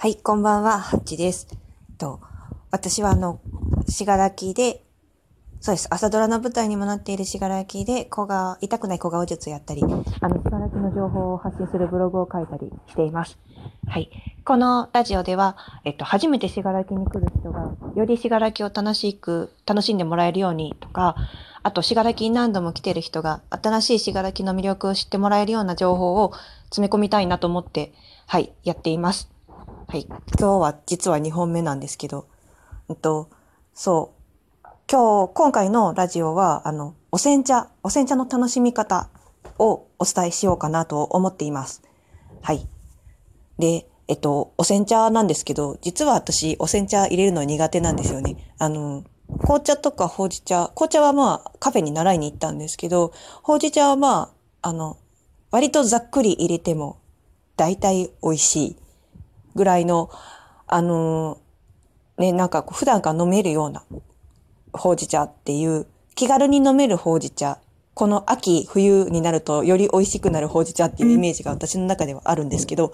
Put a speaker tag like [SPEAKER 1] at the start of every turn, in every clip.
[SPEAKER 1] はい、こんばんは、ハッチです。と、私はあの、しがらきで、そうです、朝ドラの舞台にもなっているしがらきで、小顔、痛くない小顔術をやったり、あの、しがらきの情報を発信するブログを書いたりしています。はい。このラジオでは、えっと、初めてしがらきに来る人が、よりしがらきを楽しく、楽しんでもらえるようにとか、あと、しがらきに何度も来てる人が、新しいしがらきの魅力を知ってもらえるような情報を詰め込みたいなと思って、はい、やっています。はい。今日は実は2本目なんですけど、うんと、そう。今日、今回のラジオは、あの、お煎茶、お煎茶の楽しみ方をお伝えしようかなと思っています。はい。で、えっと、お煎茶なんですけど、実は私、お煎茶入れるの苦手なんですよね。あの、紅茶とかほうじ茶、紅茶はまあ、カフェに習いに行ったんですけど、ほうじ茶はまあ、あの、割とざっくり入れても、大体美味しいぐらいの、あのね、なんかこう普段から飲めるようなほうじ茶っていう、気軽に飲めるほうじ茶。この秋、冬になるとより美味しくなるほうじ茶っていうイメージが私の中ではあるんですけど、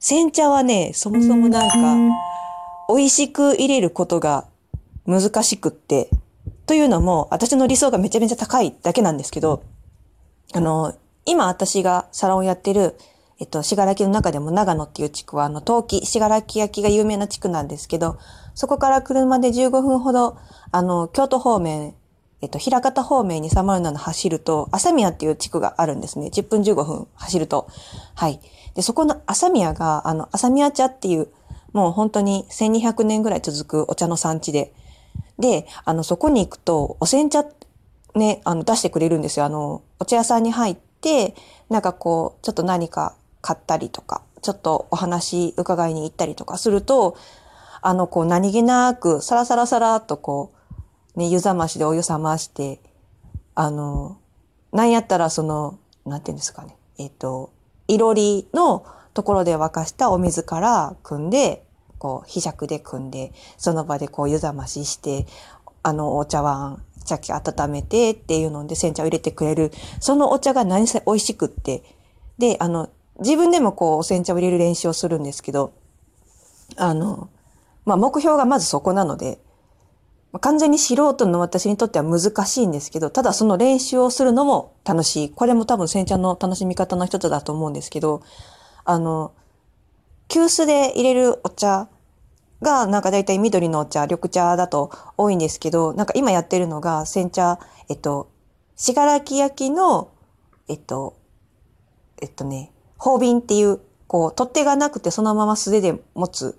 [SPEAKER 1] 煎茶はね、そもそもなんか、美味しく入れることが難しくって、というのも、私の理想がめちゃめちゃ高いだけなんですけど、あの、今私がサロンをやってる、えっと、しがらきの中でも長野っていう地区は、あの、陶器、しがらき焼きが有名な地区なんですけど、そこから車で15分ほど、あの、京都方面、えっと、平方方面に307走ると、朝宮っていう地区があるんですね。10分15分走ると。はい。で、そこの朝宮が、あの、朝宮茶っていう、もう本当に1200年ぐらい続くお茶の産地で、で、あの、そこに行くと、お煎茶、ね、あの、出してくれるんですよ。あの、お茶屋さんに入って、なんかこう、ちょっと何か買ったりとか、ちょっとお話伺いに行ったりとかすると、あの、こう、何気なく、サラサラサラっとこう、ね、湯冷ましでお湯冷まして、あの、なんやったらその、なんていうんですかね、えっ、と、いろりのところで沸かしたお水から汲んで、こう、ひしゃくで汲んで、その場でこう湯冷ましして、あの、お茶碗、茶器温めてっていうので煎茶を入れてくれる。そのお茶が何せ美味しくって。で、あの、自分でもこう、お煎茶を入れる練習をするんですけど、あの、まあ、目標がまずそこなので、完全に素人の私にとっては難しいんですけど、ただその練習をするのも楽しい。これも多分煎茶の楽しみ方の一つだと思うんですけど、あの、急須で入れるお茶が、なんかだいたい緑のお茶、緑茶だと多いんですけど、なんか今やってるのが煎茶、えっと、しがらき焼きの、えっと、えっとね、方瓶っていう、こう、取っ手がなくてそのまま素手で持つ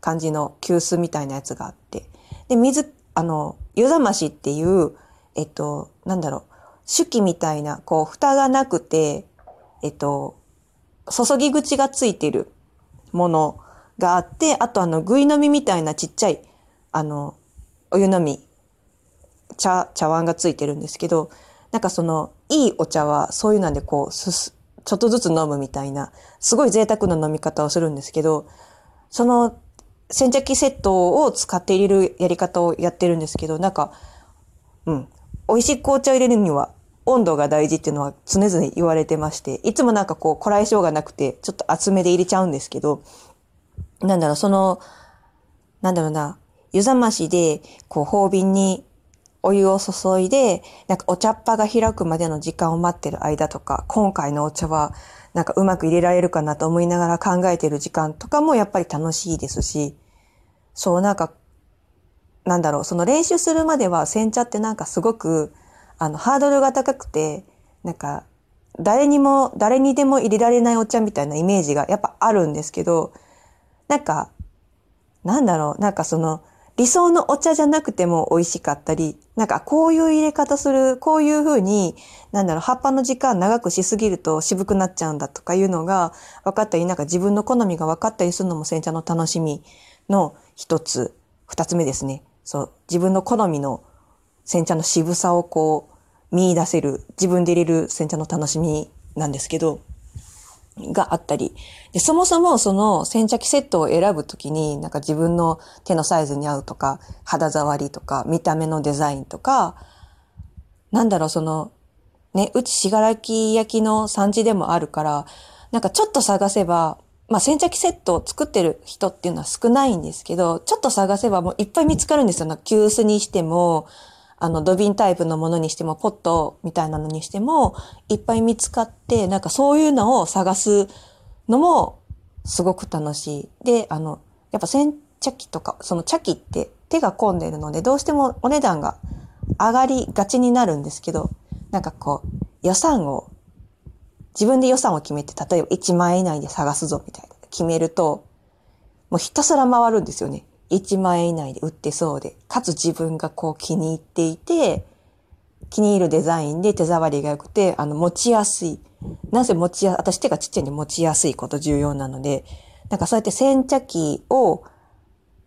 [SPEAKER 1] 感じの急須みたいなやつがあって。で、水、あの、湯冷ましっていう、えっと、なんだろう、手記みたいな、こう、蓋がなくて、えっと、注ぎ口がついてるものがあって、あとあの、ぐい飲みみたいなちっちゃい、あの、お湯飲み、茶、茶碗がついてるんですけど、なんかその、いいお茶はそういうなんでこう、すす、ちょっとずつ飲むみたいな、すごい贅沢な飲み方をするんですけど、その、煎茶器セットを使って入れるやり方をやってるんですけど、なんか、うん、美味しい紅茶を入れるには温度が大事っていうのは常々言われてまして、いつもなんかこう、こらえ性がなくて、ちょっと厚めで入れちゃうんですけど、なんだろう、その、なんだろうな、湯冷ましで、こう、方瓶にお湯を注いで、なんかお茶っ葉が開くまでの時間を待ってる間とか、今回のお茶は、なんかうまく入れられるかなと思いながら考えてる時間とかもやっぱり楽しいですし、そう、なんか、なんだろう、その練習するまでは煎茶ってなんかすごく、あの、ハードルが高くて、なんか、誰にも、誰にでも入れられないお茶みたいなイメージがやっぱあるんですけど、なんか、なんだろう、なんかその、理想のお茶じゃなくても美味しかったり、なんかこういう入れ方する、こういう風に、なんだろう、葉っぱの時間長くしすぎると渋くなっちゃうんだとかいうのが分かったり、なんか自分の好みが分かったりするのも煎茶の楽しみの一つ、二つ目ですね。そう、自分の好みの煎茶の渋さをこう見出せる、自分で入れる煎茶の楽しみなんですけど、があったり。で、そもそもその洗茶機セットを選ぶときに、なんか自分の手のサイズに合うとか、肌触りとか、見た目のデザインとか、なんだろう、その、ね、うちしがらき焼きの産地でもあるから、なんかちょっと探せば、まあ、洗濯機セットを作ってる人っていうのは少ないんですけど、ちょっと探せばもういっぱい見つかるんですよ。急須にしても、あの、土瓶タイプのものにしても、ポットみたいなのにしても、いっぱい見つかって、なんかそういうのを探すのも、すごく楽しい。で、あの、やっぱ洗濯機とか、その茶器って手が込んでるので、どうしてもお値段が上がりがちになるんですけど、なんかこう、予算を自分で予算を決めて、例えば1万円以内で探すぞみたいな決めると、もうひたすら回るんですよね。1万円以内で売ってそうで、かつ自分がこう気に入っていて、気に入るデザインで手触りが良くて、あの、持ちやすい。なぜ持ちや、私手がちっちゃいんで持ちやすいこと重要なので、なんかそうやって洗茶機を、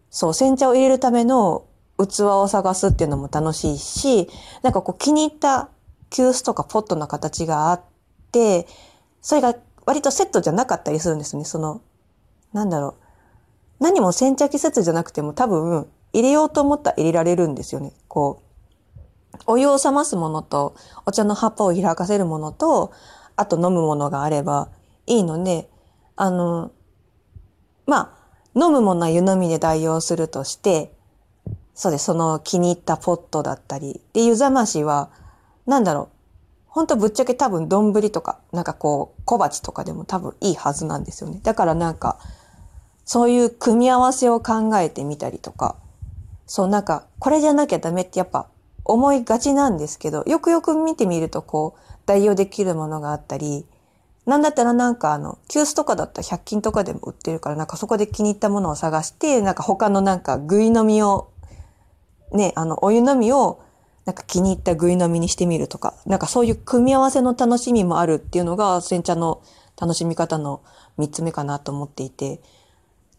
[SPEAKER 1] そう、洗茶を入れるための器を探すっていうのも楽しいし、なんかこう気に入った急須とかポットの形があって、それが割とセットじゃなかったりするんですね。その、なんだろう。何も先着季節じゃなくても多分入れようと思ったら入れられるんですよね。こう、お湯を冷ますものと、お茶の葉っぱを開かせるものと、あと飲むものがあればいいので、あの、まあ、飲むものは湯飲みで代用するとして、そうです。その気に入ったポットだったり。で、湯冷ましは、なんだろう。本当ぶっちゃけ多分丼とか、なんかこう、小鉢とかでも多分いいはずなんですよね。だからなんか、そういう組み合わせを考えてみたりとか、そうなんか、これじゃなきゃダメってやっぱ思いがちなんですけど、よくよく見てみるとこう、代用できるものがあったり、なんだったらなんかあの、急須とかだったら100均とかでも売ってるから、なんかそこで気に入ったものを探して、なんか他のなんか具飲みを、ね、あの、お湯飲みをなんか気に入った食い飲みにしてみるとか、なんかそういう組み合わせの楽しみもあるっていうのが、煎茶の楽しみ方の三つ目かなと思っていて。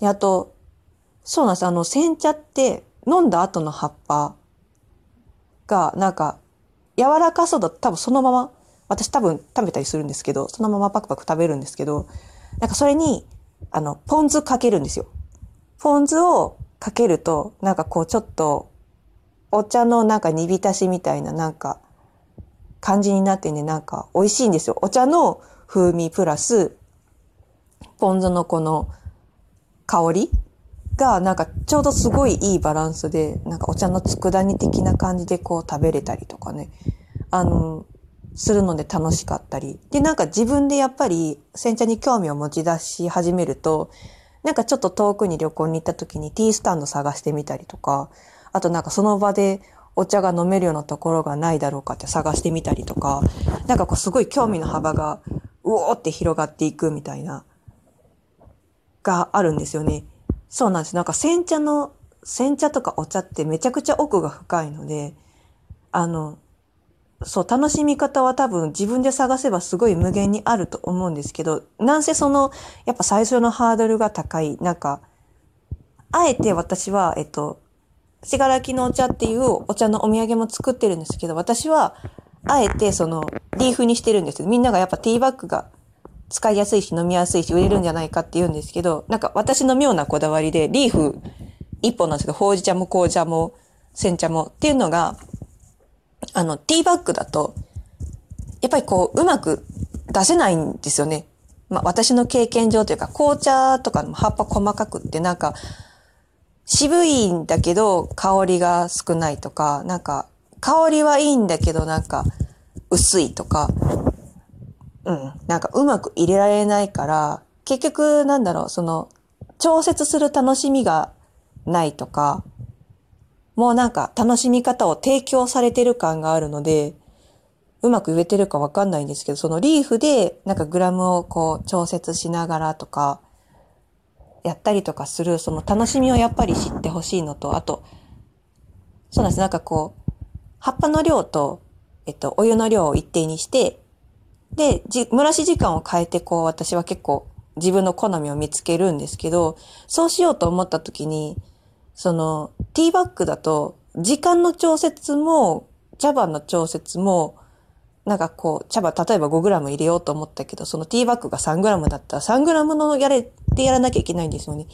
[SPEAKER 1] で、あと、そうなんです。あの、煎茶って飲んだ後の葉っぱが、なんか、柔らかそうだと多分そのまま、私多分食べたりするんですけど、そのままパクパク食べるんですけど、なんかそれに、あの、ポン酢かけるんですよ。ポン酢をかけると、なんかこうちょっとお茶のなんか煮浸しみたいななんか感じになってね、なんか美味しいんですよ。お茶の風味プラス、ポン酢のこの香りがなんかちょうどすごいいいバランスで、なんかお茶の佃煮的な感じでこう食べれたりとかね、あの、するので楽しかったり。で、なんか自分でやっぱり煎茶に興味を持ち出し始めると、なんかちょっと遠くに旅行に行った時にティースタンド探してみたりとか、あとなんかその場でお茶が飲めるようなところがないだろうかって探してみたりとか、なんかこうすごい興味の幅がうおーって広がっていくみたいな、があるんですよね。そうなんです。なんか煎茶の、煎茶とかお茶ってめちゃくちゃ奥が深いので、あの、そう、楽しみ方は多分自分で探せばすごい無限にあると思うんですけど、なんせその、やっぱ最初のハードルが高い。なんか、あえて私は、えっと、しがらきのお茶っていうお茶のお土産も作ってるんですけど、私は、あえてその、リーフにしてるんですみんながやっぱティーバッグが使いやすいし飲みやすいし売れるんじゃないかって言うんですけど、なんか私の妙なこだわりで、リーフ一本なんですけど、ほうじ茶も紅茶も煎茶もっていうのが、あの、ティーバッグだと、やっぱりこう、うまく出せないんですよね。まあ私の経験上というか、紅茶とかの葉っぱ細かくってなんか、渋いんだけど香りが少ないとか、なんか香りはいいんだけどなんか薄いとか、うん、なんかうまく入れられないから、結局なんだろう、その調節する楽しみがないとか、もうなんか楽しみ方を提供されてる感があるので、うまく植えてるかわかんないんですけど、そのリーフでなんかグラムをこう調節しながらとか、やったりとかする、その楽しみをやっぱり知ってほしいのと、あと、そうなんです。なんかこう、葉っぱの量と、えっと、お湯の量を一定にして、で、じ、蒸らし時間を変えて、こう、私は結構自分の好みを見つけるんですけど、そうしようと思った時に、その、ティーバッグだと、時間の調節も、茶葉の調節も、なんかこう、茶葉、例えば 5g 入れようと思ったけど、そのティーバッグが 3g だったら 3g のやれってやらなきゃいけないんですよね。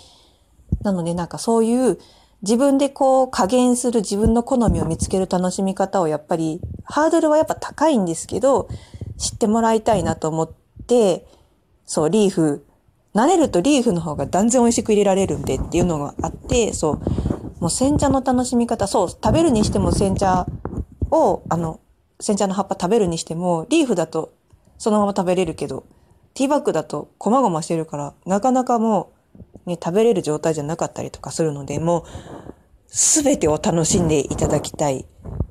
[SPEAKER 1] なのでなんかそういう自分でこう加減する自分の好みを見つける楽しみ方をやっぱり、ハードルはやっぱ高いんですけど、知ってもらいたいなと思って、そう、リーフ。慣れるとリーフの方が断然美味しく入れられるんでっていうのがあって、そう、もう煎茶の楽しみ方、そう、食べるにしても煎茶を、あの、煎茶の葉っぱ食べるにしても、リーフだとそのまま食べれるけど、ティーバッグだと細々してるから、なかなかもう、ね、食べれる状態じゃなかったりとかするので、もう、すべてを楽しんでいただきたい、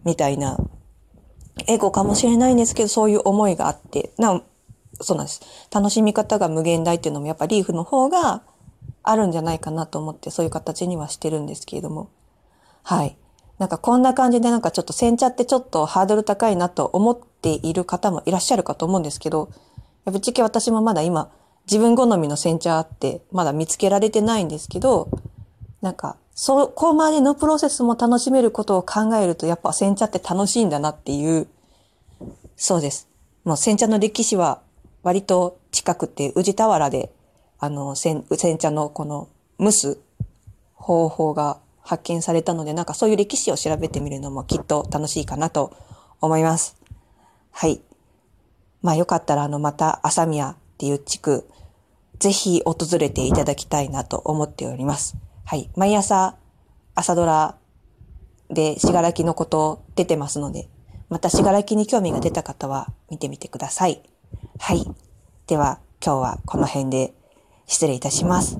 [SPEAKER 1] みたいな、エゴかもしれないんですけど、そういう思いがあって、な、そうなんです。楽しみ方が無限大っていうのもやっぱリーフの方があるんじゃないかなと思って、そういう形にはしてるんですけれども。はい。なんかこんな感じでなんかちょっと煎茶ってちょっとハードル高いなと思っている方もいらっしゃるかと思うんですけど、ぶっちゃけ私もまだ今自分好みの煎茶あってまだ見つけられてないんですけど、なんかそこまでのプロセスも楽しめることを考えるとやっぱ煎茶って楽しいんだなっていう、そうです。もう煎茶の歴史は割と近くて宇治田原であの煎茶のこの蒸す方法が発見されたので、なんかそういう歴史を調べてみるのもきっと楽しいかなと思います。はい。まあよかったらあのまた朝宮っていう地区、ぜひ訪れていただきたいなと思っております。はい。毎朝朝ドラでしがらきのこと出てますので、またしがらきに興味が出た方は見てみてください。はい。では今日はこの辺で失礼いたします。